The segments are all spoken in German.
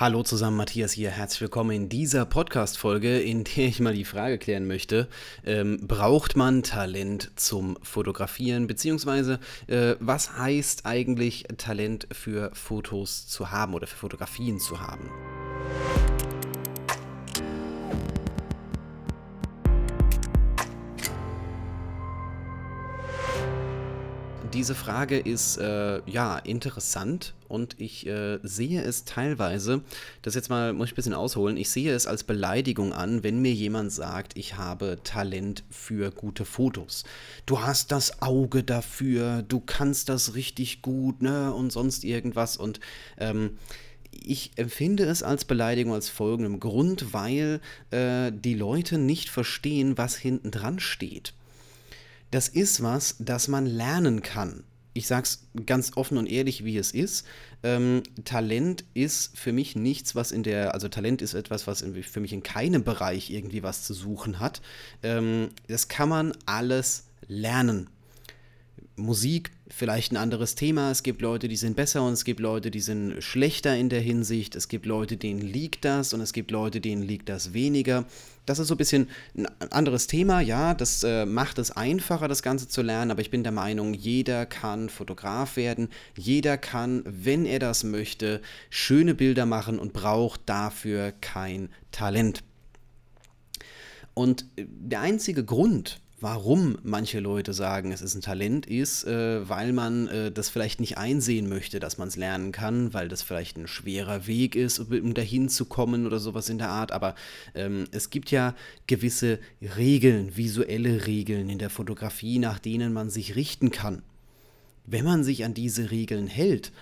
Hallo zusammen, Matthias hier. Herzlich willkommen in dieser Podcast-Folge, in der ich mal die Frage klären möchte: ähm, Braucht man Talent zum Fotografieren? Beziehungsweise, äh, was heißt eigentlich Talent für Fotos zu haben oder für Fotografien zu haben? Diese Frage ist äh, ja interessant und ich äh, sehe es teilweise, das jetzt mal muss ich ein bisschen ausholen, ich sehe es als Beleidigung an, wenn mir jemand sagt, ich habe Talent für gute Fotos. Du hast das Auge dafür, du kannst das richtig gut, ne, und sonst irgendwas und ähm, ich empfinde es als Beleidigung aus folgendem Grund, weil äh, die Leute nicht verstehen, was hinten dran steht das ist was, das man lernen kann. Ich sage es ganz offen und ehrlich, wie es ist. Ähm, Talent ist für mich nichts, was in der, also Talent ist etwas, was in, für mich in keinem Bereich irgendwie was zu suchen hat. Ähm, das kann man alles lernen. Musik vielleicht ein anderes Thema. Es gibt Leute, die sind besser und es gibt Leute, die sind schlechter in der Hinsicht. Es gibt Leute, denen liegt das und es gibt Leute, denen liegt das weniger. Das ist so ein bisschen ein anderes Thema, ja, das äh, macht es einfacher, das Ganze zu lernen, aber ich bin der Meinung, jeder kann Fotograf werden, jeder kann, wenn er das möchte, schöne Bilder machen und braucht dafür kein Talent. Und äh, der einzige Grund, warum manche Leute sagen, es ist ein Talent, ist, äh, weil man äh, das vielleicht nicht einsehen möchte, dass man es lernen kann, weil das vielleicht ein schwerer Weg ist, um dahin zu kommen oder sowas in der Art. Aber ähm, es gibt ja gewisse Regeln, visuelle Regeln in der Fotografie, nach denen man sich richten kann. Wenn man sich an diese Regeln hält,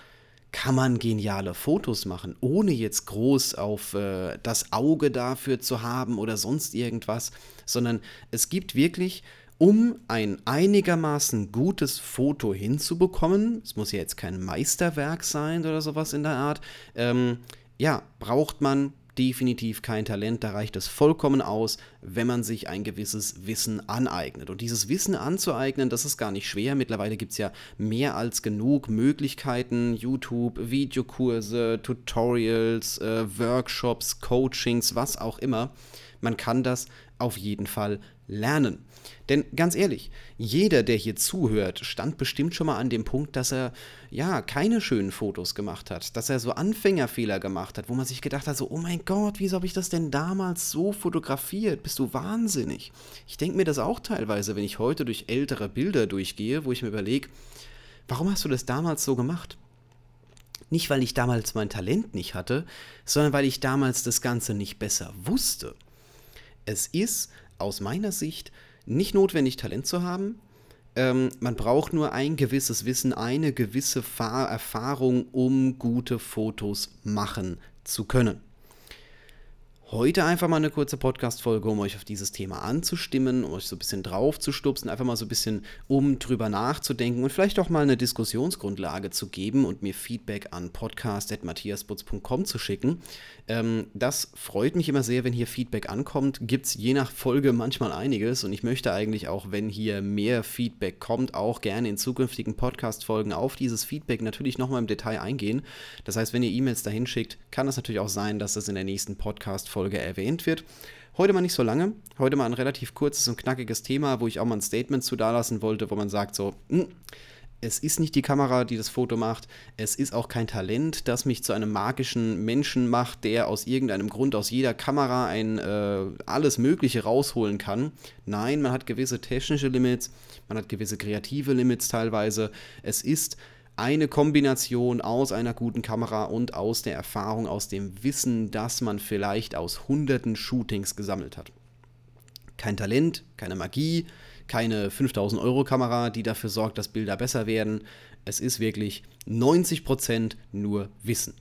kann man geniale Fotos machen, ohne jetzt groß auf äh, das Auge dafür zu haben oder sonst irgendwas, sondern es gibt wirklich, um ein einigermaßen gutes Foto hinzubekommen, es muss ja jetzt kein Meisterwerk sein oder sowas in der Art, ähm, ja, braucht man definitiv kein Talent, da reicht es vollkommen aus, wenn man sich ein gewisses Wissen aneignet. Und dieses Wissen anzueignen, das ist gar nicht schwer. Mittlerweile gibt es ja mehr als genug Möglichkeiten, YouTube, Videokurse, Tutorials, äh, Workshops, Coachings, was auch immer. Man kann das auf jeden Fall lernen. Denn ganz ehrlich, jeder, der hier zuhört, stand bestimmt schon mal an dem Punkt, dass er ja keine schönen Fotos gemacht hat, dass er so Anfängerfehler gemacht hat, wo man sich gedacht hat, so, oh mein Gott, wieso habe ich das denn damals so fotografiert? Bist du wahnsinnig? Ich denke mir das auch teilweise, wenn ich heute durch ältere Bilder durchgehe, wo ich mir überlege, warum hast du das damals so gemacht? Nicht, weil ich damals mein Talent nicht hatte, sondern weil ich damals das Ganze nicht besser wusste. Es ist aus meiner Sicht nicht notwendig, Talent zu haben. Ähm, man braucht nur ein gewisses Wissen, eine gewisse Fahr Erfahrung, um gute Fotos machen zu können. Heute einfach mal eine kurze Podcast-Folge, um euch auf dieses Thema anzustimmen, um euch so ein bisschen drauf zu stupsen, einfach mal so ein bisschen um drüber nachzudenken und vielleicht auch mal eine Diskussionsgrundlage zu geben und mir Feedback an podcast.matthiasbutz.com zu schicken. Ähm, das freut mich immer sehr, wenn hier Feedback ankommt. Gibt es je nach Folge manchmal einiges und ich möchte eigentlich auch, wenn hier mehr Feedback kommt, auch gerne in zukünftigen Podcast-Folgen auf dieses Feedback natürlich nochmal im Detail eingehen. Das heißt, wenn ihr E-Mails dahin schickt, kann es natürlich auch sein, dass das in der nächsten Podcast-Folge Folge erwähnt wird. Heute mal nicht so lange, heute mal ein relativ kurzes und knackiges Thema, wo ich auch mal ein Statement zu dalassen wollte, wo man sagt so, hm, es ist nicht die Kamera, die das Foto macht. Es ist auch kein Talent, das mich zu einem magischen Menschen macht, der aus irgendeinem Grund aus jeder Kamera ein äh, alles Mögliche rausholen kann. Nein, man hat gewisse technische Limits, man hat gewisse kreative Limits teilweise. Es ist eine Kombination aus einer guten Kamera und aus der Erfahrung, aus dem Wissen, das man vielleicht aus hunderten Shootings gesammelt hat. Kein Talent, keine Magie, keine 5000 Euro Kamera, die dafür sorgt, dass Bilder besser werden. Es ist wirklich 90% nur Wissen.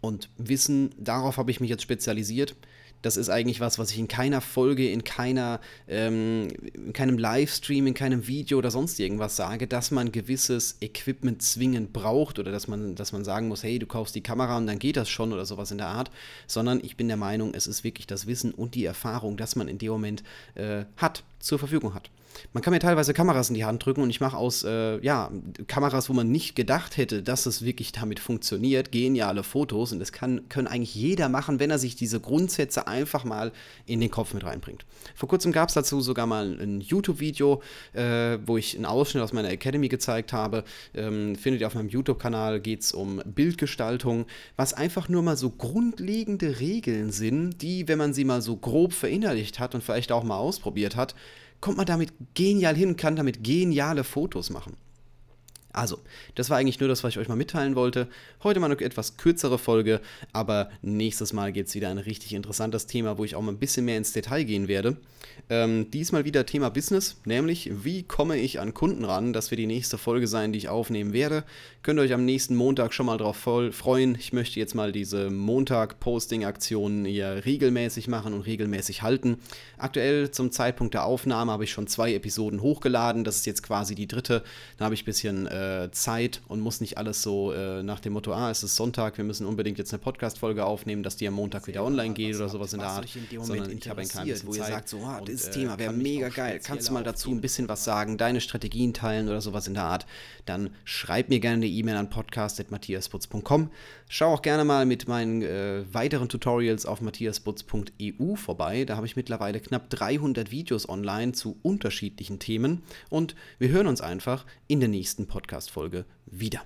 Und Wissen, darauf habe ich mich jetzt spezialisiert. Das ist eigentlich was, was ich in keiner Folge, in keiner, ähm, in keinem Livestream, in keinem Video oder sonst irgendwas sage, dass man gewisses Equipment zwingend braucht oder dass man, dass man sagen muss, hey, du kaufst die Kamera und dann geht das schon oder sowas in der Art, sondern ich bin der Meinung, es ist wirklich das Wissen und die Erfahrung, das man in dem Moment äh, hat, zur Verfügung hat. Man kann mir teilweise Kameras in die Hand drücken und ich mache aus äh, ja, Kameras, wo man nicht gedacht hätte, dass es wirklich damit funktioniert, geniale Fotos. Und das kann, können eigentlich jeder machen, wenn er sich diese Grundsätze einfach mal in den Kopf mit reinbringt. Vor kurzem gab es dazu sogar mal ein YouTube-Video, äh, wo ich einen Ausschnitt aus meiner Academy gezeigt habe. Ähm, findet ihr auf meinem YouTube-Kanal, geht es um Bildgestaltung, was einfach nur mal so grundlegende Regeln sind, die, wenn man sie mal so grob verinnerlicht hat und vielleicht auch mal ausprobiert hat, kommt man damit genial hin, kann damit geniale Fotos machen. Also, das war eigentlich nur das, was ich euch mal mitteilen wollte. Heute mal eine etwas kürzere Folge, aber nächstes Mal geht es wieder ein richtig interessantes Thema, wo ich auch mal ein bisschen mehr ins Detail gehen werde. Ähm, diesmal wieder Thema Business, nämlich wie komme ich an Kunden ran? Das wird die nächste Folge sein, die ich aufnehmen werde. Könnt ihr euch am nächsten Montag schon mal drauf freuen. Ich möchte jetzt mal diese Montag-Posting-Aktionen hier regelmäßig machen und regelmäßig halten. Aktuell zum Zeitpunkt der Aufnahme habe ich schon zwei Episoden hochgeladen. Das ist jetzt quasi die dritte. Da habe ich ein bisschen äh, äh, Zeit und muss nicht alles so äh, nach dem Motto, ah, es ist Sonntag, wir müssen unbedingt jetzt eine Podcast-Folge aufnehmen, dass die am Montag wieder online geht oder sowas in der Art. Sondern ich habe ein kleines wo ihr sagt, so, ah, dieses und, Thema wäre mega geil. Kannst du mal dazu ein bisschen was sagen, deine Strategien teilen oder sowas in der Art? Dann schreib mir gerne eine E-Mail an podcast.matthiasputz.com. Schau auch gerne mal mit meinen äh, weiteren Tutorials auf matthiasputz.eu vorbei. Da habe ich mittlerweile knapp 300 Videos online zu unterschiedlichen Themen und wir hören uns einfach in der nächsten Podcast. Podcast-Folge wieder.